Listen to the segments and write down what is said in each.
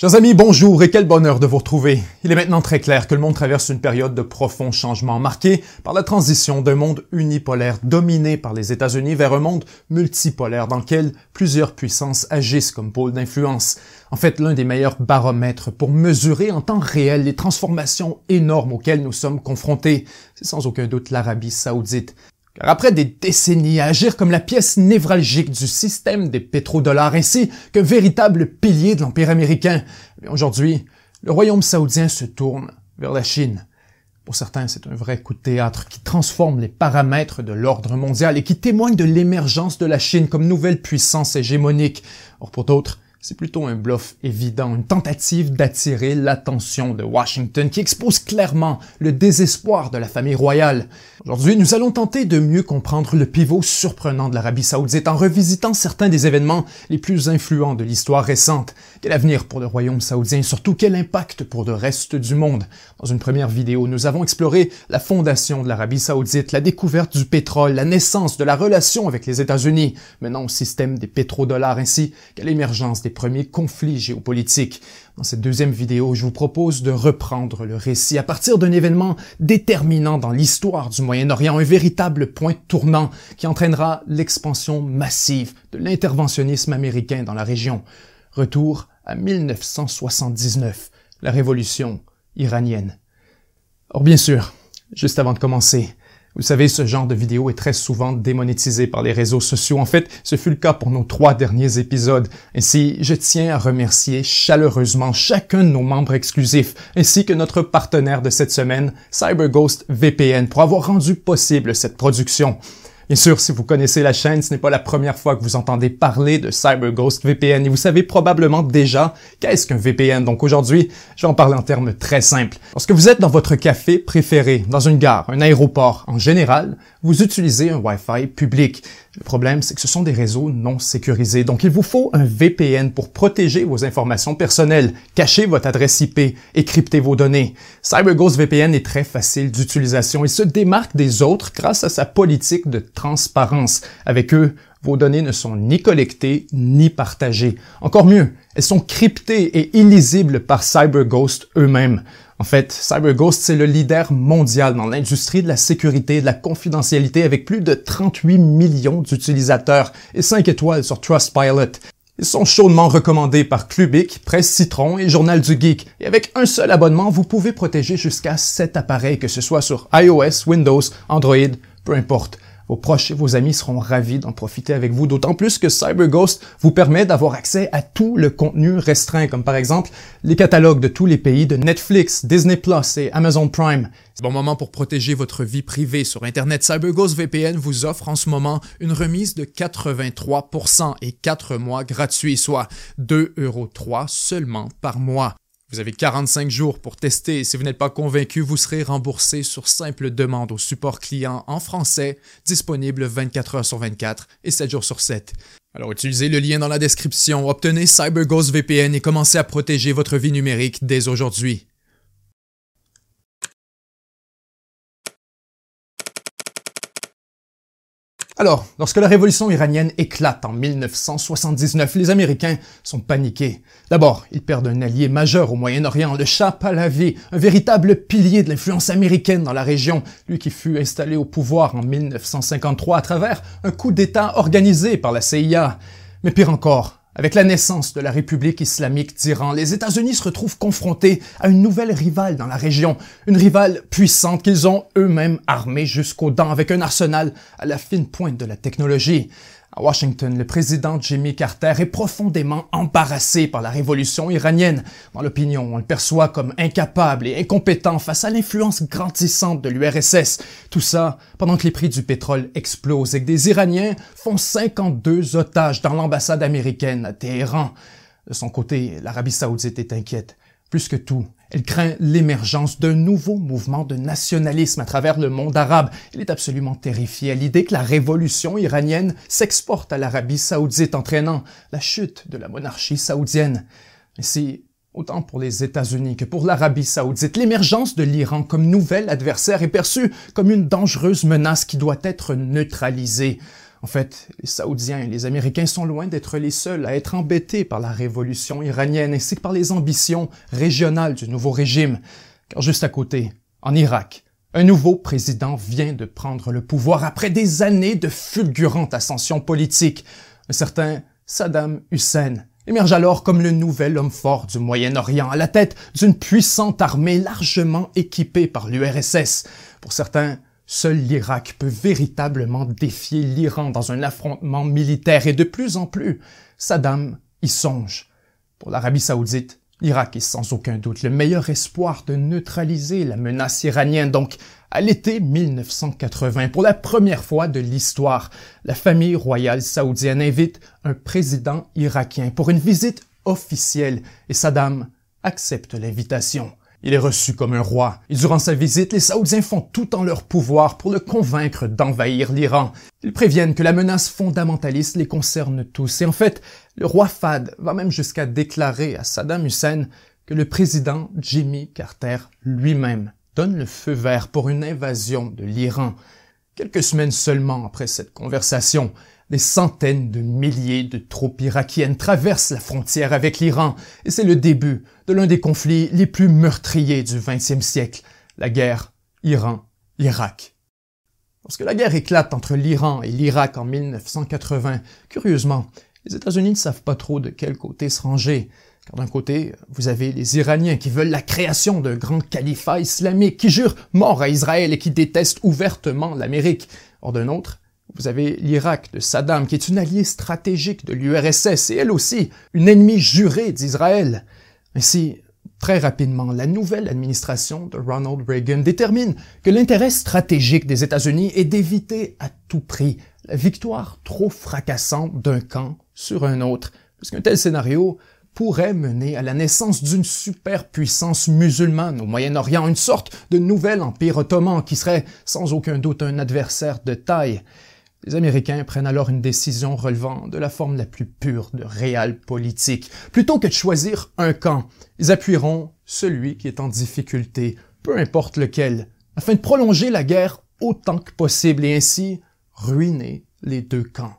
Chers amis, bonjour et quel bonheur de vous retrouver. Il est maintenant très clair que le monde traverse une période de profonds changements marqués par la transition d'un monde unipolaire dominé par les États-Unis vers un monde multipolaire dans lequel plusieurs puissances agissent comme pôle d'influence. En fait, l'un des meilleurs baromètres pour mesurer en temps réel les transformations énormes auxquelles nous sommes confrontés, c'est sans aucun doute l'Arabie saoudite. Car après des décennies à agir comme la pièce névralgique du système des pétrodollars ainsi qu'un véritable pilier de l'Empire américain, aujourd'hui, le royaume saoudien se tourne vers la Chine. Pour certains, c'est un vrai coup de théâtre qui transforme les paramètres de l'ordre mondial et qui témoigne de l'émergence de la Chine comme nouvelle puissance hégémonique. Or pour d'autres, c'est plutôt un bluff évident, une tentative d'attirer l'attention de Washington qui expose clairement le désespoir de la famille royale. Aujourd'hui, nous allons tenter de mieux comprendre le pivot surprenant de l'Arabie saoudite en revisitant certains des événements les plus influents de l'histoire récente. Quel avenir pour le royaume saoudien? Et surtout quel impact pour le reste du monde? Dans une première vidéo, nous avons exploré la fondation de l'Arabie saoudite, la découverte du pétrole, la naissance de la relation avec les États-Unis, menant au système des pétrodollars ainsi qu'à l'émergence des premiers conflits géopolitiques. Dans cette deuxième vidéo, je vous propose de reprendre le récit à partir d'un événement déterminant dans l'histoire du Moyen-Orient, un véritable point tournant qui entraînera l'expansion massive de l'interventionnisme américain dans la région. Retour à 1979, la révolution iranienne. Or bien sûr, juste avant de commencer, vous savez, ce genre de vidéo est très souvent démonétisé par les réseaux sociaux. En fait, ce fut le cas pour nos trois derniers épisodes. Ainsi, je tiens à remercier chaleureusement chacun de nos membres exclusifs, ainsi que notre partenaire de cette semaine, CyberGhost VPN, pour avoir rendu possible cette production. Bien sûr, si vous connaissez la chaîne, ce n'est pas la première fois que vous entendez parler de CyberGhost VPN et vous savez probablement déjà qu'est-ce qu'un VPN. Donc aujourd'hui, je vais en parler en termes très simples. Lorsque vous êtes dans votre café préféré, dans une gare, un aéroport en général, vous utilisez un Wi-Fi public. Le problème, c'est que ce sont des réseaux non sécurisés. Donc, il vous faut un VPN pour protéger vos informations personnelles, cacher votre adresse IP et crypter vos données. CyberGhost VPN est très facile d'utilisation. Il se démarque des autres grâce à sa politique de transparence. Avec eux, vos données ne sont ni collectées ni partagées. Encore mieux, elles sont cryptées et illisibles par CyberGhost eux-mêmes. En fait, CyberGhost, c'est le leader mondial dans l'industrie de la sécurité et de la confidentialité avec plus de 38 millions d'utilisateurs et 5 étoiles sur Trustpilot. Ils sont chaudement recommandés par Clubic, Presse Citron et Journal du Geek. Et avec un seul abonnement, vous pouvez protéger jusqu'à 7 appareils, que ce soit sur iOS, Windows, Android, peu importe. Vos proches et vos amis seront ravis d'en profiter avec vous, d'autant plus que CyberGhost vous permet d'avoir accès à tout le contenu restreint, comme par exemple les catalogues de tous les pays de Netflix, Disney Plus et Amazon Prime. C'est bon moment pour protéger votre vie privée sur Internet. CyberGhost VPN vous offre en ce moment une remise de 83% et 4 mois gratuits, soit 2,3 euros seulement par mois. Vous avez 45 jours pour tester et si vous n'êtes pas convaincu, vous serez remboursé sur simple demande au support client en français, disponible 24 heures sur 24 et 7 jours sur 7. Alors utilisez le lien dans la description, obtenez CyberGhost VPN et commencez à protéger votre vie numérique dès aujourd'hui. Alors, lorsque la révolution iranienne éclate en 1979, les Américains sont paniqués. D'abord, ils perdent un allié majeur au Moyen-Orient, le Shah Pahlavi, un véritable pilier de l'influence américaine dans la région, lui qui fut installé au pouvoir en 1953 à travers un coup d'État organisé par la CIA. Mais pire encore, avec la naissance de la République islamique d'Iran, les États-Unis se retrouvent confrontés à une nouvelle rivale dans la région, une rivale puissante qu'ils ont eux-mêmes armée jusqu'aux dents avec un arsenal à la fine pointe de la technologie. À Washington, le président Jimmy Carter est profondément embarrassé par la révolution iranienne. Dans l'opinion, on le perçoit comme incapable et incompétent face à l'influence grandissante de l'URSS. Tout ça pendant que les prix du pétrole explosent et que des Iraniens font 52 otages dans l'ambassade américaine à Téhéran. De son côté, l'Arabie saoudite est inquiète. Plus que tout, elle craint l'émergence d'un nouveau mouvement de nationalisme à travers le monde arabe. Elle est absolument terrifiée à l'idée que la révolution iranienne s'exporte à l'Arabie saoudite, entraînant la chute de la monarchie saoudienne. Ainsi, autant pour les États-Unis que pour l'Arabie saoudite, l'émergence de l'Iran comme nouvel adversaire est perçue comme une dangereuse menace qui doit être neutralisée. En fait, les Saoudiens et les Américains sont loin d'être les seuls à être embêtés par la révolution iranienne ainsi que par les ambitions régionales du nouveau régime. Car juste à côté, en Irak, un nouveau président vient de prendre le pouvoir après des années de fulgurante ascension politique. Un certain Saddam Hussein émerge alors comme le nouvel homme fort du Moyen-Orient à la tête d'une puissante armée largement équipée par l'URSS. Pour certains, seul l'Irak peut véritablement défier l'Iran dans un affrontement militaire et de plus en plus, Saddam y songe. Pour l'Arabie saoudite, l'Irak est sans aucun doute le meilleur espoir de neutraliser la menace iranienne. Donc, à l'été 1980, pour la première fois de l'histoire, la famille royale saoudienne invite un président irakien pour une visite officielle et Saddam accepte l'invitation. Il est reçu comme un roi, et durant sa visite, les Saoudiens font tout en leur pouvoir pour le convaincre d'envahir l'Iran. Ils préviennent que la menace fondamentaliste les concerne tous, et en fait, le roi Fad va même jusqu'à déclarer à Saddam Hussein que le président Jimmy Carter lui-même donne le feu vert pour une invasion de l'Iran. Quelques semaines seulement après cette conversation, des centaines de milliers de troupes irakiennes traversent la frontière avec l'Iran et c'est le début de l'un des conflits les plus meurtriers du XXe siècle, la guerre Iran-Irak. Lorsque la guerre éclate entre l'Iran et l'Irak en 1980, curieusement, les États-Unis ne savent pas trop de quel côté se ranger. Car d'un côté, vous avez les Iraniens qui veulent la création d'un grand califat islamique, qui jurent mort à Israël et qui détestent ouvertement l'Amérique. Or d'un autre, vous avez l'Irak de Saddam, qui est une alliée stratégique de l'URSS et elle aussi une ennemie jurée d'Israël. Ainsi, très rapidement, la nouvelle administration de Ronald Reagan détermine que l'intérêt stratégique des États-Unis est d'éviter à tout prix la victoire trop fracassante d'un camp sur un autre, puisqu'un tel scénario pourrait mener à la naissance d'une superpuissance musulmane au Moyen-Orient, une sorte de nouvel empire ottoman qui serait sans aucun doute un adversaire de taille. Les Américains prennent alors une décision relevant de la forme la plus pure de réel politique. Plutôt que de choisir un camp, ils appuieront celui qui est en difficulté, peu importe lequel, afin de prolonger la guerre autant que possible et ainsi ruiner les deux camps.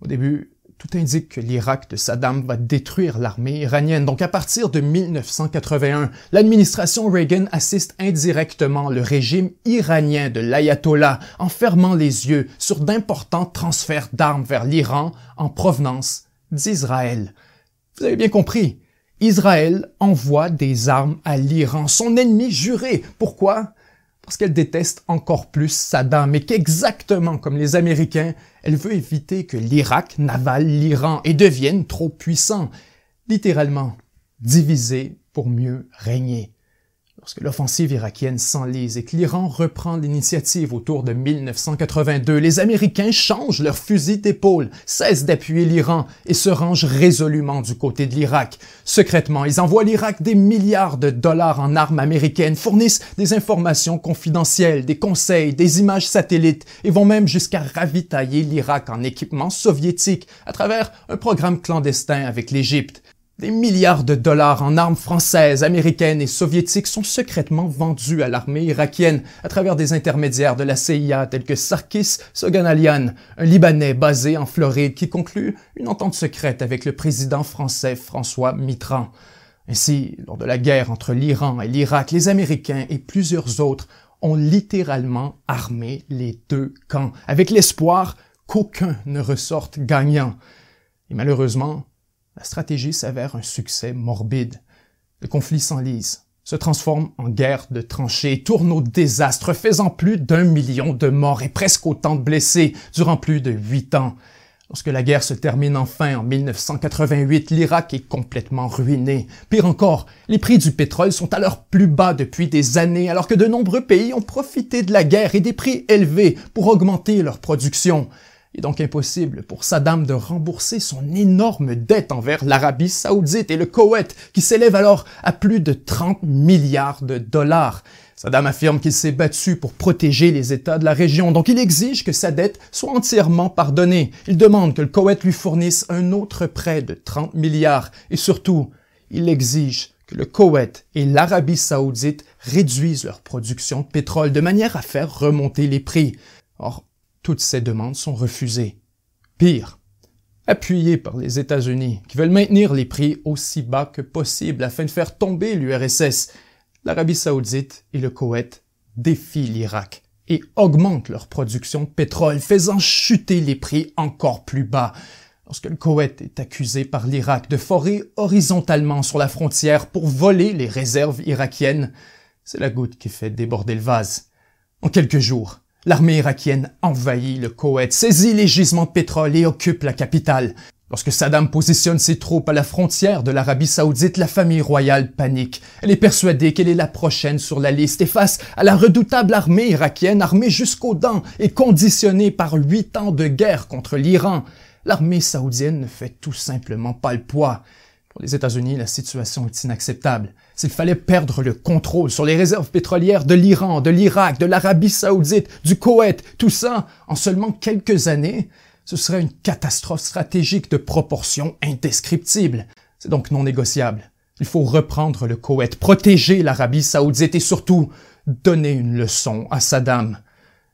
Au début, tout indique que l'Irak de Saddam va détruire l'armée iranienne. Donc à partir de 1981, l'administration Reagan assiste indirectement le régime iranien de l'ayatollah en fermant les yeux sur d'importants transferts d'armes vers l'Iran en provenance d'Israël. Vous avez bien compris, Israël envoie des armes à l'Iran, son ennemi juré. Pourquoi? Parce qu'elle déteste encore plus Saddam et qu'exactement comme les Américains, elle veut éviter que l'Irak n'avale l'Iran et devienne trop puissant, littéralement diviser pour mieux régner. Lorsque l'offensive irakienne s'enlise et que l'Iran reprend l'initiative autour de 1982, les Américains changent leur fusil d'épaule, cessent d'appuyer l'Iran et se rangent résolument du côté de l'Irak. Secrètement, ils envoient l'Irak des milliards de dollars en armes américaines, fournissent des informations confidentielles, des conseils, des images satellites et vont même jusqu'à ravitailler l'Irak en équipement soviétique à travers un programme clandestin avec l'Égypte. Des milliards de dollars en armes françaises, américaines et soviétiques sont secrètement vendus à l'armée irakienne à travers des intermédiaires de la CIA tels que Sarkis Soganalian, un Libanais basé en Floride qui conclut une entente secrète avec le président français François Mitterrand. Ainsi, lors de la guerre entre l'Iran et l'Irak, les Américains et plusieurs autres ont littéralement armé les deux camps, avec l'espoir qu'aucun ne ressorte gagnant. Et malheureusement, la stratégie s'avère un succès morbide. Le conflit s'enlise, se transforme en guerre de tranchées, tourne au désastre, faisant plus d'un million de morts et presque autant de blessés durant plus de huit ans. Lorsque la guerre se termine enfin en 1988, l'Irak est complètement ruiné. Pire encore, les prix du pétrole sont leur plus bas depuis des années, alors que de nombreux pays ont profité de la guerre et des prix élevés pour augmenter leur production. Il est donc impossible pour Saddam de rembourser son énorme dette envers l'Arabie saoudite et le Koweït, qui s'élève alors à plus de 30 milliards de dollars. Saddam affirme qu'il s'est battu pour protéger les États de la région, donc il exige que sa dette soit entièrement pardonnée. Il demande que le Koweït lui fournisse un autre prêt de 30 milliards et surtout, il exige que le Koweït et l'Arabie saoudite réduisent leur production de pétrole de manière à faire remonter les prix. Or, toutes ces demandes sont refusées. Pire, appuyés par les États-Unis, qui veulent maintenir les prix aussi bas que possible afin de faire tomber l'URSS, l'Arabie saoudite et le Koweït défient l'Irak et augmentent leur production de pétrole, faisant chuter les prix encore plus bas. Lorsque le Koweït est accusé par l'Irak de forer horizontalement sur la frontière pour voler les réserves irakiennes, c'est la goutte qui fait déborder le vase. En quelques jours, l'armée irakienne envahit le Koweït, saisit les gisements de pétrole et occupe la capitale. Lorsque Saddam positionne ses troupes à la frontière de l'Arabie saoudite, la famille royale panique. Elle est persuadée qu'elle est la prochaine sur la liste et face à la redoutable armée irakienne, armée jusqu'aux dents et conditionnée par huit ans de guerre contre l'Iran, l'armée saoudienne ne fait tout simplement pas le poids. Pour les États-Unis, la situation est inacceptable. S'il fallait perdre le contrôle sur les réserves pétrolières de l'Iran, de l'Irak, de l'Arabie saoudite, du Koweït, tout ça en seulement quelques années, ce serait une catastrophe stratégique de proportions indescriptibles. C'est donc non négociable. Il faut reprendre le Koweït, protéger l'Arabie saoudite et surtout donner une leçon à Saddam.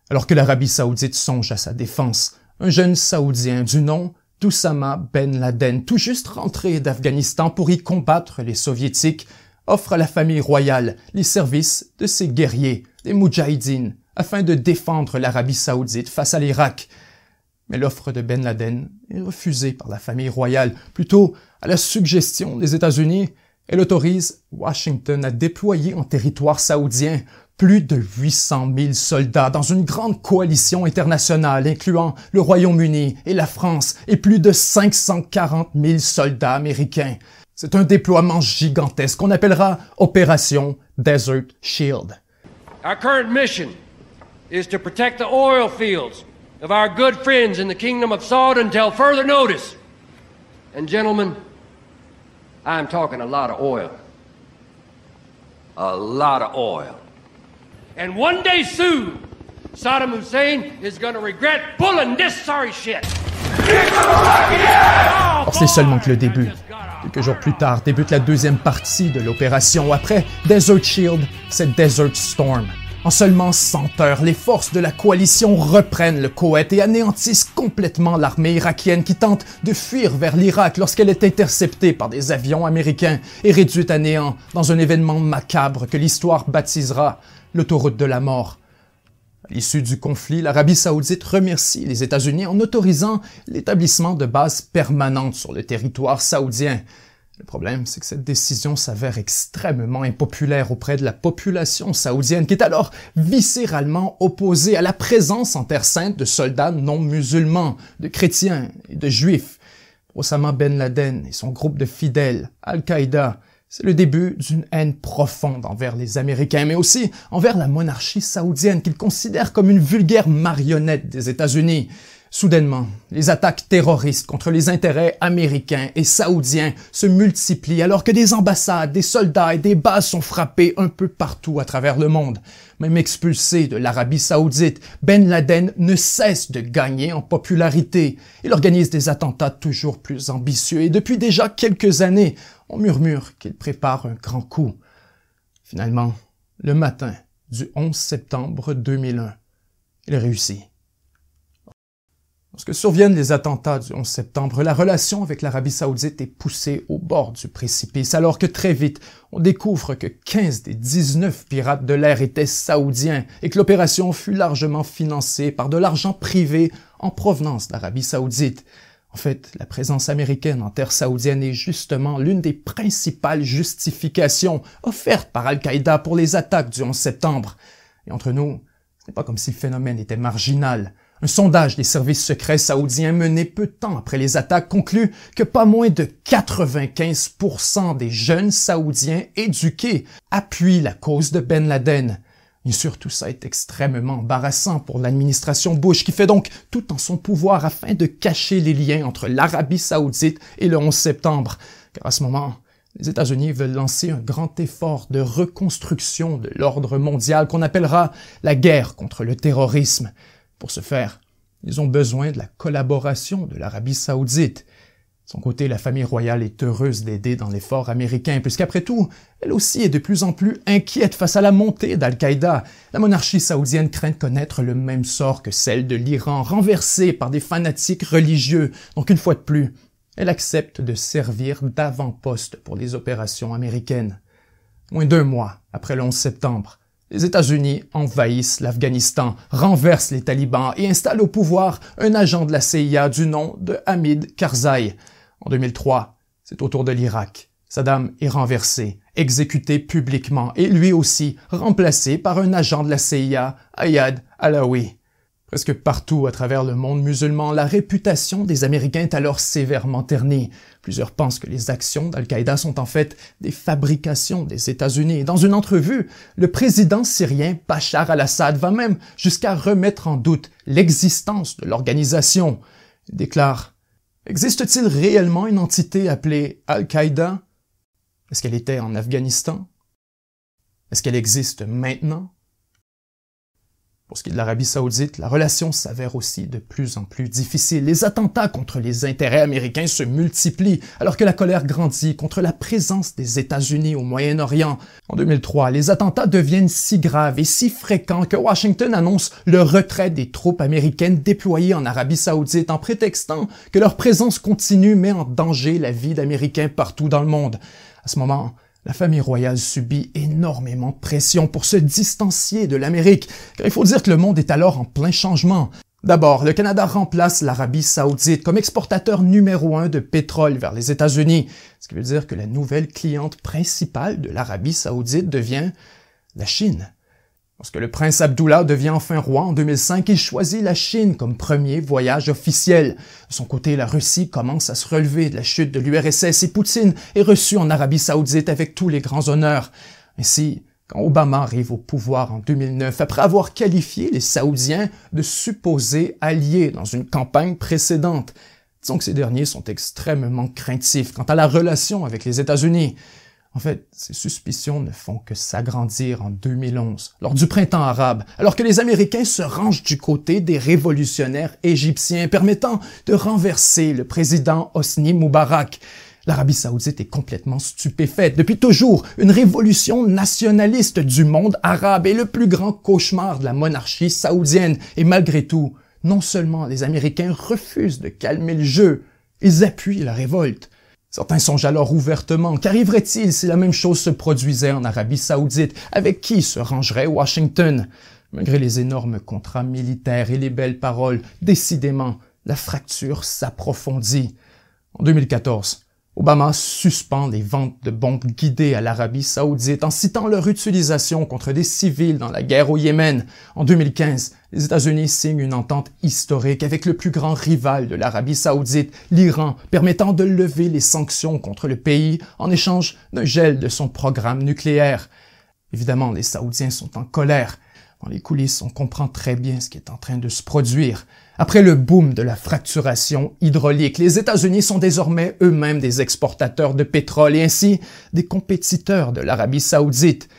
Alors que l'Arabie saoudite songe à sa défense, un jeune saoudien du nom d'Oussama Ben Laden, tout juste rentré d'Afghanistan pour y combattre les soviétiques, offre à la famille royale les services de ses guerriers, les Moudjahidines, afin de défendre l'Arabie saoudite face à l'Irak. Mais l'offre de Ben Laden est refusée par la famille royale. Plutôt, à la suggestion des États-Unis, elle autorise Washington à déployer en territoire saoudien plus de 800 000 soldats dans une grande coalition internationale incluant le Royaume-Uni et la France et plus de 540 000 soldats américains. C'est un déploiement gigantesque qu'on appellera Opération Desert Shield. Our current mission is to protect the oil fields of our good friends in the kingdom of Saud until further notice. And gentlemen, I'm talking a lot of oil. A lot of oil. And one day soon, Saddam Hussein is regret pulling this sorry shit. Or, c'est seulement que le début. Quelques jours plus tard débute la deuxième partie de l'opération. Après Desert Shield, c'est Desert Storm. En seulement 100 heures, les forces de la coalition reprennent le Koweït et anéantissent complètement l'armée irakienne qui tente de fuir vers l'Irak lorsqu'elle est interceptée par des avions américains et réduite à néant dans un événement macabre que l'histoire baptisera l'autoroute de la mort. À l'issue du conflit, l'Arabie saoudite remercie les États-Unis en autorisant l'établissement de bases permanentes sur le territoire saoudien. Le problème, c'est que cette décision s'avère extrêmement impopulaire auprès de la population saoudienne qui est alors viscéralement opposée à la présence en Terre Sainte de soldats non musulmans, de chrétiens et de juifs. Osama Ben Laden et son groupe de fidèles, Al-Qaïda, c'est le début d'une haine profonde envers les Américains, mais aussi envers la monarchie saoudienne qu'ils considèrent comme une vulgaire marionnette des États-Unis. Soudainement, les attaques terroristes contre les intérêts américains et saoudiens se multiplient alors que des ambassades, des soldats et des bases sont frappés un peu partout à travers le monde. Même expulsé de l'Arabie saoudite, Ben Laden ne cesse de gagner en popularité. Il organise des attentats toujours plus ambitieux et depuis déjà quelques années, on murmure qu'il prépare un grand coup. Finalement, le matin du 11 septembre 2001, il réussit. Lorsque surviennent les attentats du 11 septembre, la relation avec l'Arabie saoudite est poussée au bord du précipice, alors que très vite, on découvre que 15 des 19 pirates de l'air étaient saoudiens et que l'opération fut largement financée par de l'argent privé en provenance d'Arabie saoudite. En fait, la présence américaine en terre saoudienne est justement l'une des principales justifications offertes par Al-Qaïda pour les attaques du 11 septembre. Et entre nous, ce n'est pas comme si le phénomène était marginal. Un sondage des services secrets saoudiens mené peu de temps après les attaques conclut que pas moins de 95% des jeunes saoudiens éduqués appuient la cause de Ben Laden. Bien sûr, tout ça est extrêmement embarrassant pour l'administration Bush qui fait donc tout en son pouvoir afin de cacher les liens entre l'Arabie saoudite et le 11 septembre. Car à ce moment, les États-Unis veulent lancer un grand effort de reconstruction de l'ordre mondial qu'on appellera la guerre contre le terrorisme. Pour ce faire, ils ont besoin de la collaboration de l'Arabie saoudite. Son côté, la famille royale est heureuse d'aider dans l'effort américain, puisqu'après tout, elle aussi est de plus en plus inquiète face à la montée d'Al-Qaïda. La monarchie saoudienne craint de connaître le même sort que celle de l'Iran, renversée par des fanatiques religieux. Donc une fois de plus, elle accepte de servir d'avant-poste pour les opérations américaines. Moins d'un mois après le 11 septembre, les États-Unis envahissent l'Afghanistan, renversent les talibans et installent au pouvoir un agent de la CIA du nom de Hamid Karzai. En 2003, c'est au tour de l'Irak. Saddam est renversé, exécuté publiquement et lui aussi remplacé par un agent de la CIA, Ayad Alaoui. Presque partout à travers le monde musulman, la réputation des Américains est alors sévèrement ternie. Plusieurs pensent que les actions d'Al-Qaïda sont en fait des fabrications des États-Unis. Dans une entrevue, le président syrien Bachar al-Assad va même jusqu'à remettre en doute l'existence de l'organisation. Il déclare Existe-t-il réellement une entité appelée Al-Qaïda? Est-ce qu'elle était en Afghanistan? Est-ce qu'elle existe maintenant? Pour ce qui est de l'Arabie saoudite, la relation s'avère aussi de plus en plus difficile. Les attentats contre les intérêts américains se multiplient, alors que la colère grandit contre la présence des États-Unis au Moyen-Orient. En 2003, les attentats deviennent si graves et si fréquents que Washington annonce le retrait des troupes américaines déployées en Arabie saoudite en prétextant que leur présence continue met en danger la vie d'Américains partout dans le monde. À ce moment, la famille royale subit énormément de pression pour se distancier de l'Amérique, car il faut dire que le monde est alors en plein changement. D'abord, le Canada remplace l'Arabie saoudite comme exportateur numéro un de pétrole vers les États-Unis, ce qui veut dire que la nouvelle cliente principale de l'Arabie saoudite devient la Chine. Lorsque le prince Abdullah devient enfin roi en 2005, il choisit la Chine comme premier voyage officiel. De son côté, la Russie commence à se relever de la chute de l'URSS et Poutine est reçu en Arabie saoudite avec tous les grands honneurs. Ainsi, quand Obama arrive au pouvoir en 2009, après avoir qualifié les Saoudiens de supposés alliés dans une campagne précédente, disons que ces derniers sont extrêmement craintifs quant à la relation avec les États-Unis. En fait, ces suspicions ne font que s'agrandir en 2011, lors du printemps arabe, alors que les Américains se rangent du côté des révolutionnaires égyptiens permettant de renverser le président Hosni Moubarak. L'Arabie saoudite est complètement stupéfaite. Depuis toujours, une révolution nationaliste du monde arabe est le plus grand cauchemar de la monarchie saoudienne. Et malgré tout, non seulement les Américains refusent de calmer le jeu, ils appuient la révolte. Certains songent alors ouvertement qu'arriverait-il si la même chose se produisait en Arabie saoudite, avec qui se rangerait Washington? Malgré les énormes contrats militaires et les belles paroles, décidément, la fracture s'approfondit. En 2014, Obama suspend les ventes de bombes guidées à l'Arabie saoudite en citant leur utilisation contre des civils dans la guerre au Yémen. En 2015, les États-Unis signent une entente historique avec le plus grand rival de l'Arabie saoudite, l'Iran, permettant de lever les sanctions contre le pays en échange d'un gel de son programme nucléaire. Évidemment, les Saoudiens sont en colère. Dans les coulisses, on comprend très bien ce qui est en train de se produire. Après le boom de la fracturation hydraulique, les États-Unis sont désormais eux-mêmes des exportateurs de pétrole et ainsi des compétiteurs de l'Arabie saoudite.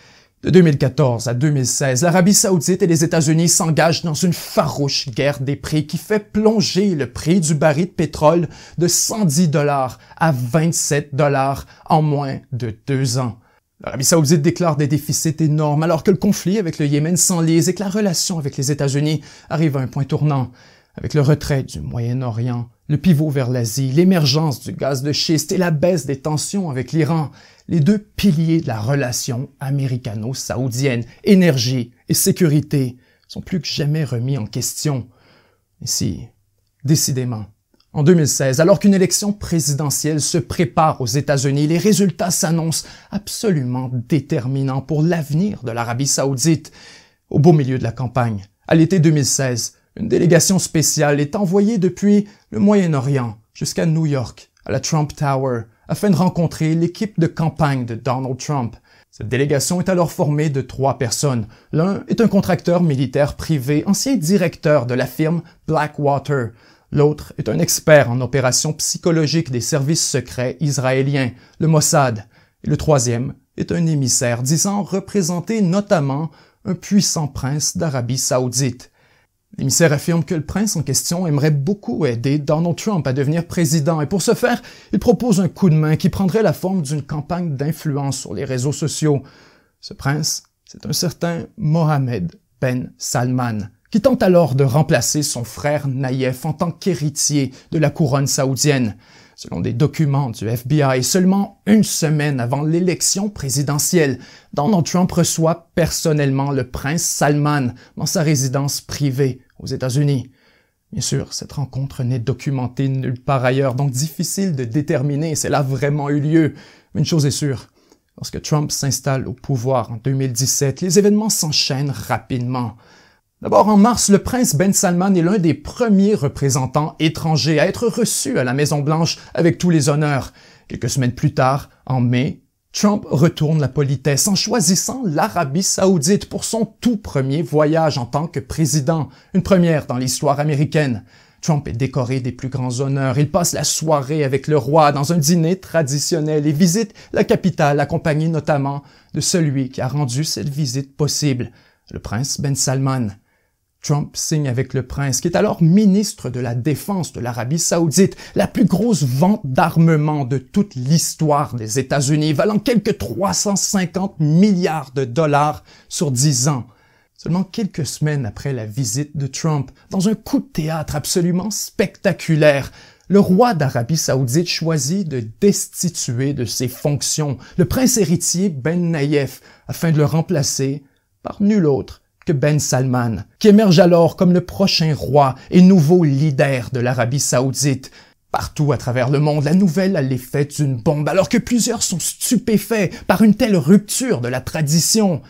De 2014 à 2016, l'Arabie saoudite et les États-Unis s'engagent dans une farouche guerre des prix qui fait plonger le prix du baril de pétrole de 110 dollars à 27 dollars en moins de deux ans. L'Arabie saoudite déclare des déficits énormes alors que le conflit avec le Yémen s'enlise et que la relation avec les États-Unis arrive à un point tournant. Avec le retrait du Moyen-Orient, le pivot vers l'Asie, l'émergence du gaz de schiste et la baisse des tensions avec l'Iran, les deux piliers de la relation américano-saoudienne, énergie et sécurité, sont plus que jamais remis en question. Ici, décidément, en 2016, alors qu'une élection présidentielle se prépare aux États-Unis, les résultats s'annoncent absolument déterminants pour l'avenir de l'Arabie saoudite. Au beau milieu de la campagne, à l'été 2016, une délégation spéciale est envoyée depuis le Moyen-Orient jusqu'à New York, à la Trump Tower, afin de rencontrer l'équipe de campagne de Donald Trump. Cette délégation est alors formée de trois personnes. L'un est un contracteur militaire privé, ancien directeur de la firme Blackwater. L'autre est un expert en opérations psychologiques des services secrets israéliens, le Mossad. Et le troisième est un émissaire disant représenter notamment un puissant prince d'Arabie saoudite. L'émissaire affirme que le prince en question aimerait beaucoup aider Donald Trump à devenir président et pour ce faire, il propose un coup de main qui prendrait la forme d'une campagne d'influence sur les réseaux sociaux. Ce prince, c'est un certain Mohamed Ben Salman, qui tente alors de remplacer son frère Naïef en tant qu'héritier de la couronne saoudienne. Selon des documents du FBI, seulement une semaine avant l'élection présidentielle, Donald Trump reçoit personnellement le prince Salman dans sa résidence privée aux États-Unis. Bien sûr, cette rencontre n'est documentée nulle part ailleurs, donc difficile de déterminer si elle a vraiment eu lieu. Une chose est sûre, lorsque Trump s'installe au pouvoir en 2017, les événements s'enchaînent rapidement. D'abord, en mars, le prince Ben Salman est l'un des premiers représentants étrangers à être reçu à la Maison-Blanche avec tous les honneurs. Quelques semaines plus tard, en mai, Trump retourne la politesse en choisissant l'Arabie saoudite pour son tout premier voyage en tant que président, une première dans l'histoire américaine. Trump est décoré des plus grands honneurs. Il passe la soirée avec le roi dans un dîner traditionnel et visite la capitale accompagné notamment de celui qui a rendu cette visite possible, le prince Ben Salman. Trump signe avec le prince, qui est alors ministre de la Défense de l'Arabie saoudite, la plus grosse vente d'armement de toute l'histoire des États-Unis, valant quelques 350 milliards de dollars sur dix ans. Seulement quelques semaines après la visite de Trump, dans un coup de théâtre absolument spectaculaire, le roi d'Arabie saoudite choisit de destituer de ses fonctions le prince héritier Ben Naïef afin de le remplacer par nul autre que Ben Salman, qui émerge alors comme le prochain roi et nouveau leader de l'Arabie saoudite. Partout à travers le monde, la nouvelle a l'effet d'une bombe, alors que plusieurs sont stupéfaits par une telle rupture de la tradition.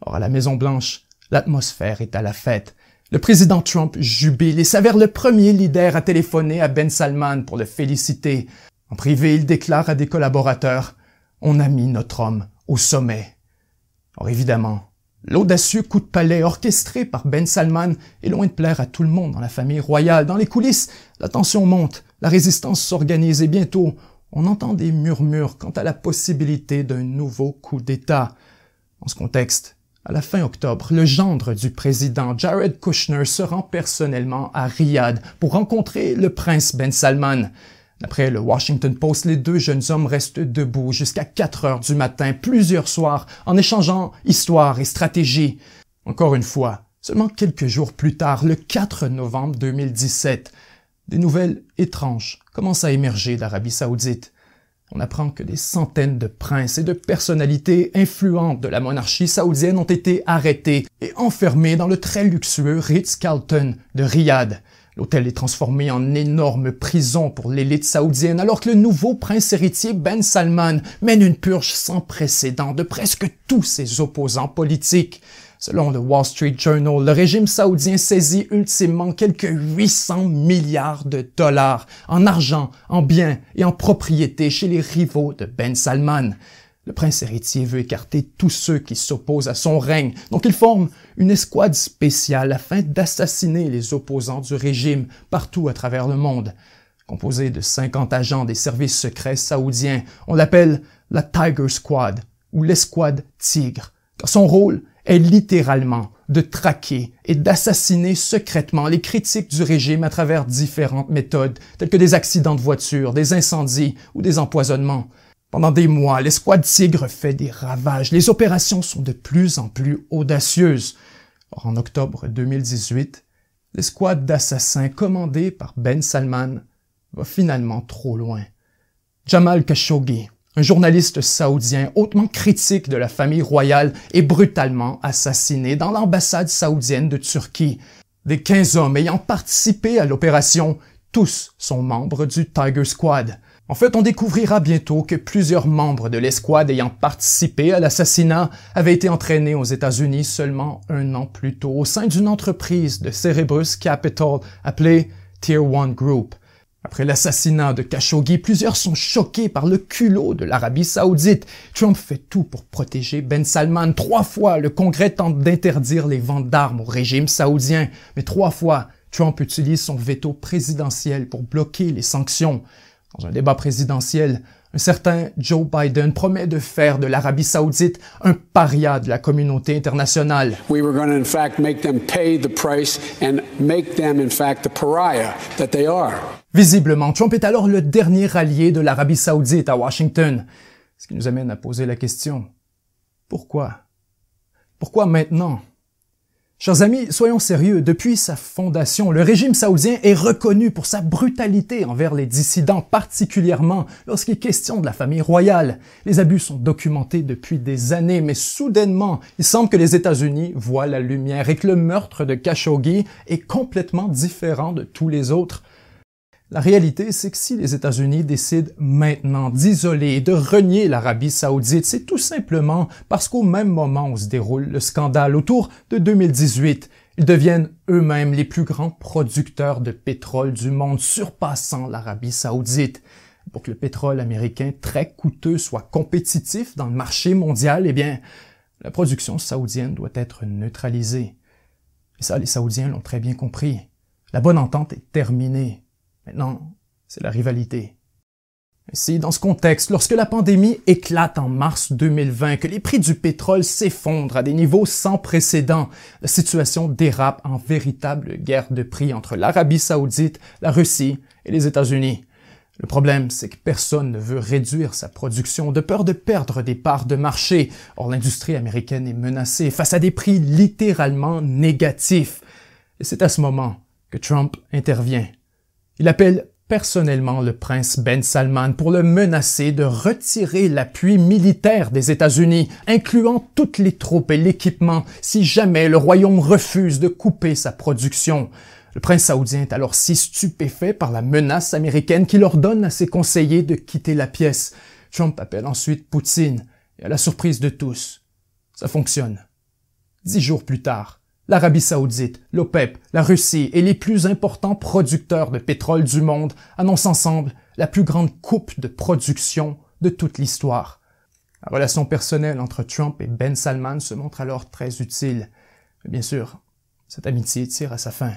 Or, à la Maison-Blanche, l'atmosphère est à la fête. Le président Trump jubile et s'avère le premier leader à téléphoner à Ben Salman pour le féliciter. En privé, il déclare à des collaborateurs, On a mis notre homme au sommet. Or évidemment, L'audacieux coup de palais orchestré par Ben Salman est loin de plaire à tout le monde dans la famille royale. Dans les coulisses, la tension monte, la résistance s'organise et bientôt, on entend des murmures quant à la possibilité d'un nouveau coup d'État. Dans ce contexte, à la fin octobre, le gendre du président Jared Kushner se rend personnellement à Riyad pour rencontrer le prince Ben Salman. D'après le Washington Post, les deux jeunes hommes restent debout jusqu'à 4 heures du matin, plusieurs soirs, en échangeant histoire et stratégie. Encore une fois, seulement quelques jours plus tard, le 4 novembre 2017, des nouvelles étranges commencent à émerger d'Arabie saoudite. On apprend que des centaines de princes et de personnalités influentes de la monarchie saoudienne ont été arrêtés et enfermés dans le très luxueux Ritz-Carlton de Riyad. L'hôtel est transformé en énorme prison pour l'élite saoudienne alors que le nouveau prince héritier Ben Salman mène une purge sans précédent de presque tous ses opposants politiques. Selon le Wall Street Journal, le régime saoudien saisit ultimement quelques 800 milliards de dollars en argent, en biens et en propriétés chez les rivaux de Ben Salman. Le prince héritier veut écarter tous ceux qui s'opposent à son règne, donc il forme une escouade spéciale afin d'assassiner les opposants du régime partout à travers le monde. Composé de 50 agents des services secrets saoudiens, on l'appelle la Tiger Squad ou l'escouade tigre, car son rôle est littéralement de traquer et d'assassiner secrètement les critiques du régime à travers différentes méthodes, telles que des accidents de voiture, des incendies ou des empoisonnements. Pendant des mois, l'escouade Tigre fait des ravages. Les opérations sont de plus en plus audacieuses. en octobre 2018, l'escouade d'assassins commandée par Ben Salman va finalement trop loin. Jamal Khashoggi, un journaliste saoudien hautement critique de la famille royale, est brutalement assassiné dans l'ambassade saoudienne de Turquie. Des 15 hommes ayant participé à l'opération, tous sont membres du Tiger Squad. En fait, on découvrira bientôt que plusieurs membres de l'escouade ayant participé à l'assassinat avaient été entraînés aux États-Unis seulement un an plus tôt au sein d'une entreprise de Cerebrus Capital appelée Tier One Group. Après l'assassinat de Khashoggi, plusieurs sont choqués par le culot de l'Arabie saoudite. Trump fait tout pour protéger Ben Salman. Trois fois, le Congrès tente d'interdire les ventes d'armes au régime saoudien, mais trois fois, Trump utilise son veto présidentiel pour bloquer les sanctions. Dans un débat présidentiel, Un certain Joe Biden promet de faire de l'Arabie saoudite un paria de la communauté internationale. We were going to, in fact, make them pay the price and make them, in fact, the pariah that they are. Visiblement, Trump est alors le dernier allié de l'Arabie saoudite à Washington. Ce qui nous amène à poser la question, pourquoi? Pourquoi maintenant? Chers amis, soyons sérieux, depuis sa fondation, le régime saoudien est reconnu pour sa brutalité envers les dissidents, particulièrement lorsqu'il est question de la famille royale. Les abus sont documentés depuis des années, mais soudainement, il semble que les États-Unis voient la lumière et que le meurtre de Khashoggi est complètement différent de tous les autres. La réalité, c'est que si les États-Unis décident maintenant d'isoler et de renier l'Arabie saoudite, c'est tout simplement parce qu'au même moment où se déroule le scandale autour de 2018, ils deviennent eux-mêmes les plus grands producteurs de pétrole du monde, surpassant l'Arabie saoudite. Pour que le pétrole américain très coûteux soit compétitif dans le marché mondial, eh bien, la production saoudienne doit être neutralisée. Et ça, les Saoudiens l'ont très bien compris. La bonne entente est terminée. Maintenant, c'est la rivalité. Ainsi, dans ce contexte, lorsque la pandémie éclate en mars 2020, que les prix du pétrole s'effondrent à des niveaux sans précédent, la situation dérape en véritable guerre de prix entre l'Arabie saoudite, la Russie et les États-Unis. Le problème, c'est que personne ne veut réduire sa production de peur de perdre des parts de marché. Or, l'industrie américaine est menacée face à des prix littéralement négatifs. Et c'est à ce moment que Trump intervient. Il appelle personnellement le prince Ben Salman pour le menacer de retirer l'appui militaire des États-Unis, incluant toutes les troupes et l'équipement, si jamais le royaume refuse de couper sa production. Le prince saoudien est alors si stupéfait par la menace américaine qu'il ordonne à ses conseillers de quitter la pièce. Trump appelle ensuite Poutine, et à la surprise de tous, ça fonctionne. Dix jours plus tard, L'Arabie saoudite, l'OPEP, la Russie et les plus importants producteurs de pétrole du monde annoncent ensemble la plus grande coupe de production de toute l'histoire. La relation personnelle entre Trump et Ben Salman se montre alors très utile. Mais bien sûr, cette amitié tire à sa fin.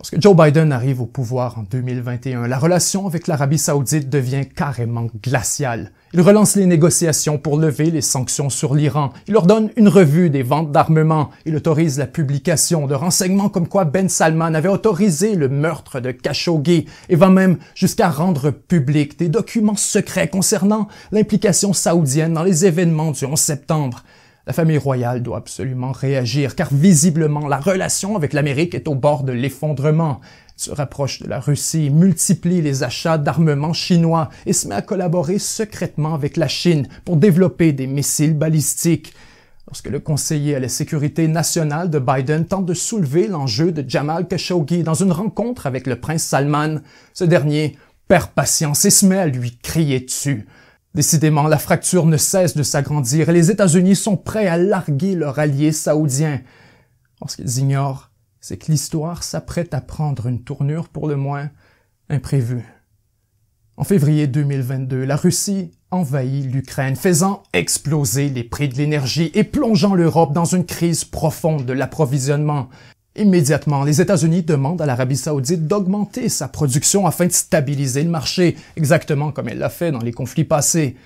Lorsque Joe Biden arrive au pouvoir en 2021, la relation avec l'Arabie saoudite devient carrément glaciale. Il relance les négociations pour lever les sanctions sur l'Iran. Il ordonne une revue des ventes d'armement. Il autorise la publication de renseignements comme quoi Ben Salman avait autorisé le meurtre de Khashoggi et va même jusqu'à rendre public des documents secrets concernant l'implication saoudienne dans les événements du 11 septembre. La famille royale doit absolument réagir, car visiblement la relation avec l'Amérique est au bord de l'effondrement. Elle se rapproche de la Russie, multiplie les achats d'armements chinois et se met à collaborer secrètement avec la Chine pour développer des missiles balistiques. Lorsque le conseiller à la sécurité nationale de Biden tente de soulever l'enjeu de Jamal Khashoggi dans une rencontre avec le prince Salman, ce dernier perd patience et se met à lui crier dessus. Décidément, la fracture ne cesse de s'agrandir et les États-Unis sont prêts à larguer leur allié saoudien. Ce qu'ils ignorent, c'est que l'histoire s'apprête à prendre une tournure pour le moins imprévue. En février 2022, la Russie envahit l'Ukraine, faisant exploser les prix de l'énergie et plongeant l'Europe dans une crise profonde de l'approvisionnement. Immédiatement, les États-Unis demandent à l'Arabie saoudite d'augmenter sa production afin de stabiliser le marché, exactement comme elle l'a fait dans les conflits passés.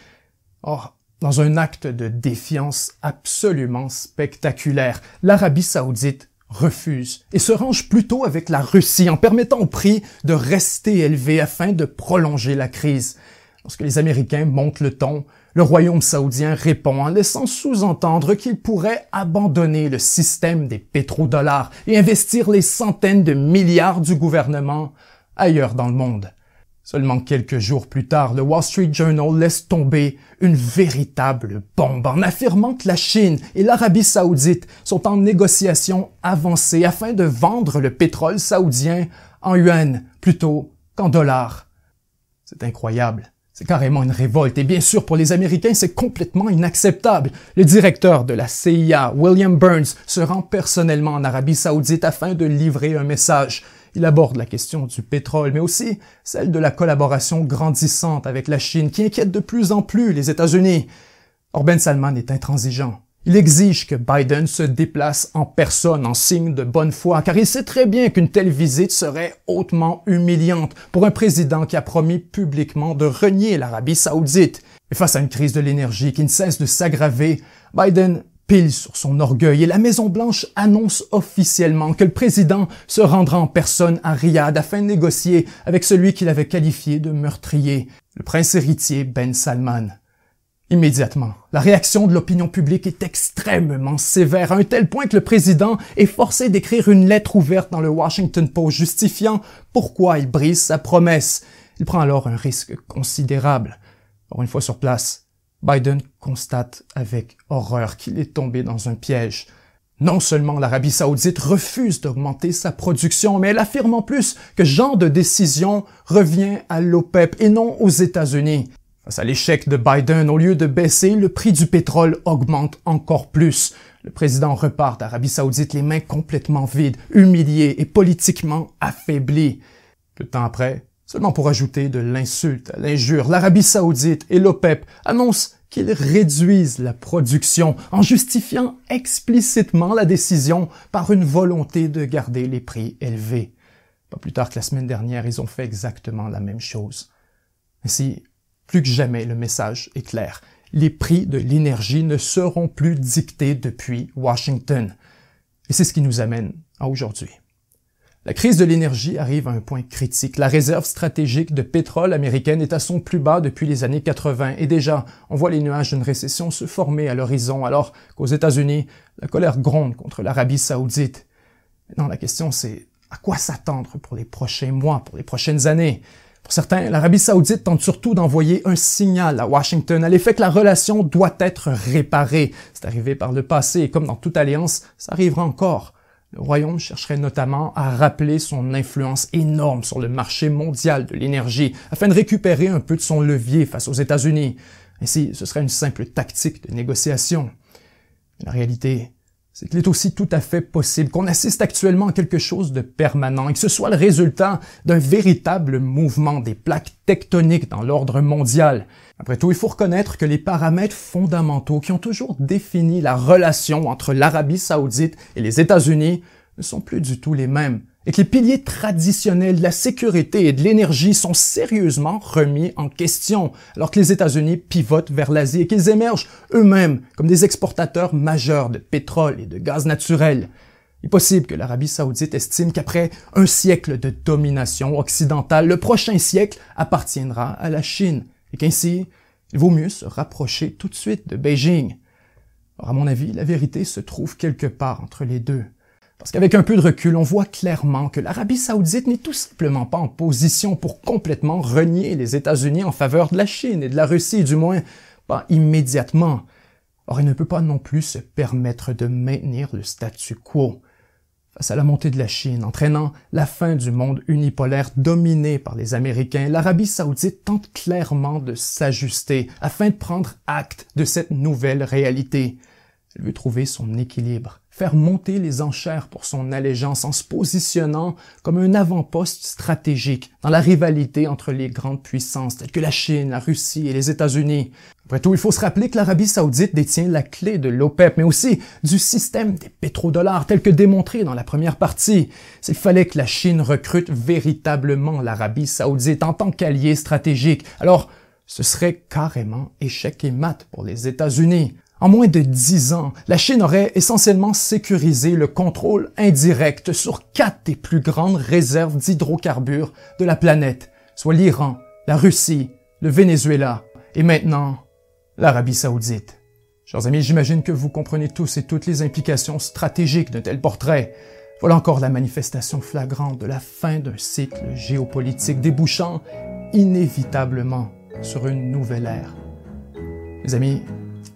Or, dans un acte de défiance absolument spectaculaire, l'Arabie saoudite refuse et se range plutôt avec la Russie en permettant au prix de rester élevé afin de prolonger la crise. Lorsque les Américains montent le ton, le royaume saoudien répond en laissant sous-entendre qu'il pourrait abandonner le système des pétrodollars et investir les centaines de milliards du gouvernement ailleurs dans le monde. Seulement quelques jours plus tard, le Wall Street Journal laisse tomber une véritable bombe en affirmant que la Chine et l'Arabie saoudite sont en négociation avancée afin de vendre le pétrole saoudien en yuan plutôt qu'en dollars. C'est incroyable. C'est carrément une révolte et bien sûr pour les Américains c'est complètement inacceptable. Le directeur de la CIA, William Burns, se rend personnellement en Arabie saoudite afin de livrer un message. Il aborde la question du pétrole, mais aussi celle de la collaboration grandissante avec la Chine qui inquiète de plus en plus les États-Unis. Or Ben Salman est intransigeant. Il exige que Biden se déplace en personne en signe de bonne foi, car il sait très bien qu'une telle visite serait hautement humiliante pour un président qui a promis publiquement de renier l'Arabie saoudite. Et face à une crise de l'énergie qui ne cesse de s'aggraver, Biden pile sur son orgueil et la Maison-Blanche annonce officiellement que le président se rendra en personne à Riyad afin de négocier avec celui qu'il avait qualifié de meurtrier, le prince héritier Ben Salman. Immédiatement, la réaction de l'opinion publique est extrêmement sévère, à un tel point que le président est forcé d'écrire une lettre ouverte dans le Washington Post justifiant pourquoi il brise sa promesse. Il prend alors un risque considérable. Or, une fois sur place, Biden constate avec horreur qu'il est tombé dans un piège. Non seulement l'Arabie saoudite refuse d'augmenter sa production, mais elle affirme en plus que ce genre de décision revient à l'OPEP et non aux États-Unis. Face à l'échec de Biden, au lieu de baisser, le prix du pétrole augmente encore plus. Le président repart d'Arabie saoudite les mains complètement vides, humilié et politiquement affaibli. Peu de temps après, seulement pour ajouter de l'insulte à l'injure, l'Arabie saoudite et l'OPEP annoncent qu'ils réduisent la production en justifiant explicitement la décision par une volonté de garder les prix élevés. Pas plus tard que la semaine dernière, ils ont fait exactement la même chose. Ainsi, plus que jamais, le message est clair. Les prix de l'énergie ne seront plus dictés depuis Washington. Et c'est ce qui nous amène à aujourd'hui. La crise de l'énergie arrive à un point critique. La réserve stratégique de pétrole américaine est à son plus bas depuis les années 80 et déjà, on voit les nuages d'une récession se former à l'horizon alors qu'aux États-Unis, la colère gronde contre l'Arabie saoudite. Maintenant, la question c'est à quoi s'attendre pour les prochains mois, pour les prochaines années? Pour certains, l'Arabie saoudite tente surtout d'envoyer un signal à Washington à l'effet que la relation doit être réparée. C'est arrivé par le passé et comme dans toute alliance, ça arrivera encore. Le Royaume chercherait notamment à rappeler son influence énorme sur le marché mondial de l'énergie afin de récupérer un peu de son levier face aux États-Unis. Ainsi, ce serait une simple tactique de négociation. la réalité, c'est qu'il est aussi tout à fait possible qu'on assiste actuellement à quelque chose de permanent et que ce soit le résultat d'un véritable mouvement des plaques tectoniques dans l'ordre mondial. Après tout, il faut reconnaître que les paramètres fondamentaux qui ont toujours défini la relation entre l'Arabie saoudite et les États-Unis ne sont plus du tout les mêmes et que les piliers traditionnels de la sécurité et de l'énergie sont sérieusement remis en question, alors que les États-Unis pivotent vers l'Asie et qu'ils émergent eux-mêmes comme des exportateurs majeurs de pétrole et de gaz naturel. Il est possible que l'Arabie saoudite estime qu'après un siècle de domination occidentale, le prochain siècle appartiendra à la Chine, et qu'ainsi, il vaut mieux se rapprocher tout de suite de Beijing. à mon avis, la vérité se trouve quelque part entre les deux. Parce qu'avec un peu de recul, on voit clairement que l'Arabie saoudite n'est tout simplement pas en position pour complètement renier les États-Unis en faveur de la Chine et de la Russie, du moins pas immédiatement. Or, elle ne peut pas non plus se permettre de maintenir le statu quo. Face à la montée de la Chine, entraînant la fin du monde unipolaire dominé par les Américains, l'Arabie saoudite tente clairement de s'ajuster afin de prendre acte de cette nouvelle réalité. Elle veut trouver son équilibre, faire monter les enchères pour son allégeance en se positionnant comme un avant-poste stratégique dans la rivalité entre les grandes puissances telles que la Chine, la Russie et les États-Unis. Après tout, il faut se rappeler que l'Arabie saoudite détient la clé de l'OPEP, mais aussi du système des pétrodollars tel que démontré dans la première partie. S'il fallait que la Chine recrute véritablement l'Arabie saoudite en tant qu'allié stratégique, alors ce serait carrément échec et mat pour les États-Unis. En moins de dix ans, la Chine aurait essentiellement sécurisé le contrôle indirect sur quatre des plus grandes réserves d'hydrocarbures de la planète, soit l'Iran, la Russie, le Venezuela et maintenant l'Arabie saoudite. Chers amis, j'imagine que vous comprenez tous et toutes les implications stratégiques d'un tel portrait. Voilà encore la manifestation flagrante de la fin d'un cycle géopolitique débouchant inévitablement sur une nouvelle ère. Mes amis,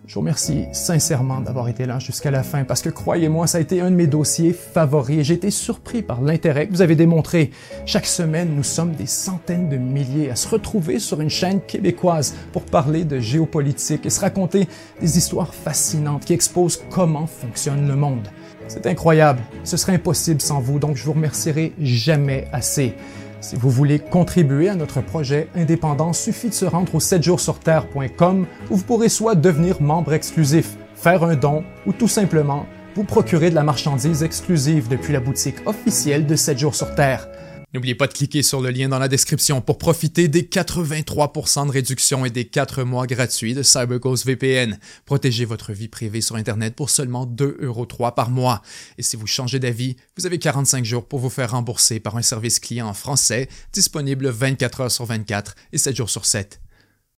je vous remercie sincèrement d'avoir été là jusqu'à la fin parce que croyez-moi, ça a été un de mes dossiers favoris et j'ai été surpris par l'intérêt que vous avez démontré. Chaque semaine, nous sommes des centaines de milliers à se retrouver sur une chaîne québécoise pour parler de géopolitique et se raconter des histoires fascinantes qui exposent comment fonctionne le monde. C'est incroyable, ce serait impossible sans vous, donc je vous remercierai jamais assez. Si vous voulez contribuer à notre projet indépendant, suffit de se rendre au 7 où vous pourrez soit devenir membre exclusif, faire un don ou tout simplement vous procurer de la marchandise exclusive depuis la boutique officielle de 7 jours sur Terre. N'oubliez pas de cliquer sur le lien dans la description pour profiter des 83% de réduction et des 4 mois gratuits de CyberGhost VPN. Protégez votre vie privée sur Internet pour seulement 2,3€ par mois. Et si vous changez d'avis, vous avez 45 jours pour vous faire rembourser par un service client en français disponible 24 heures sur 24 et 7 jours sur 7.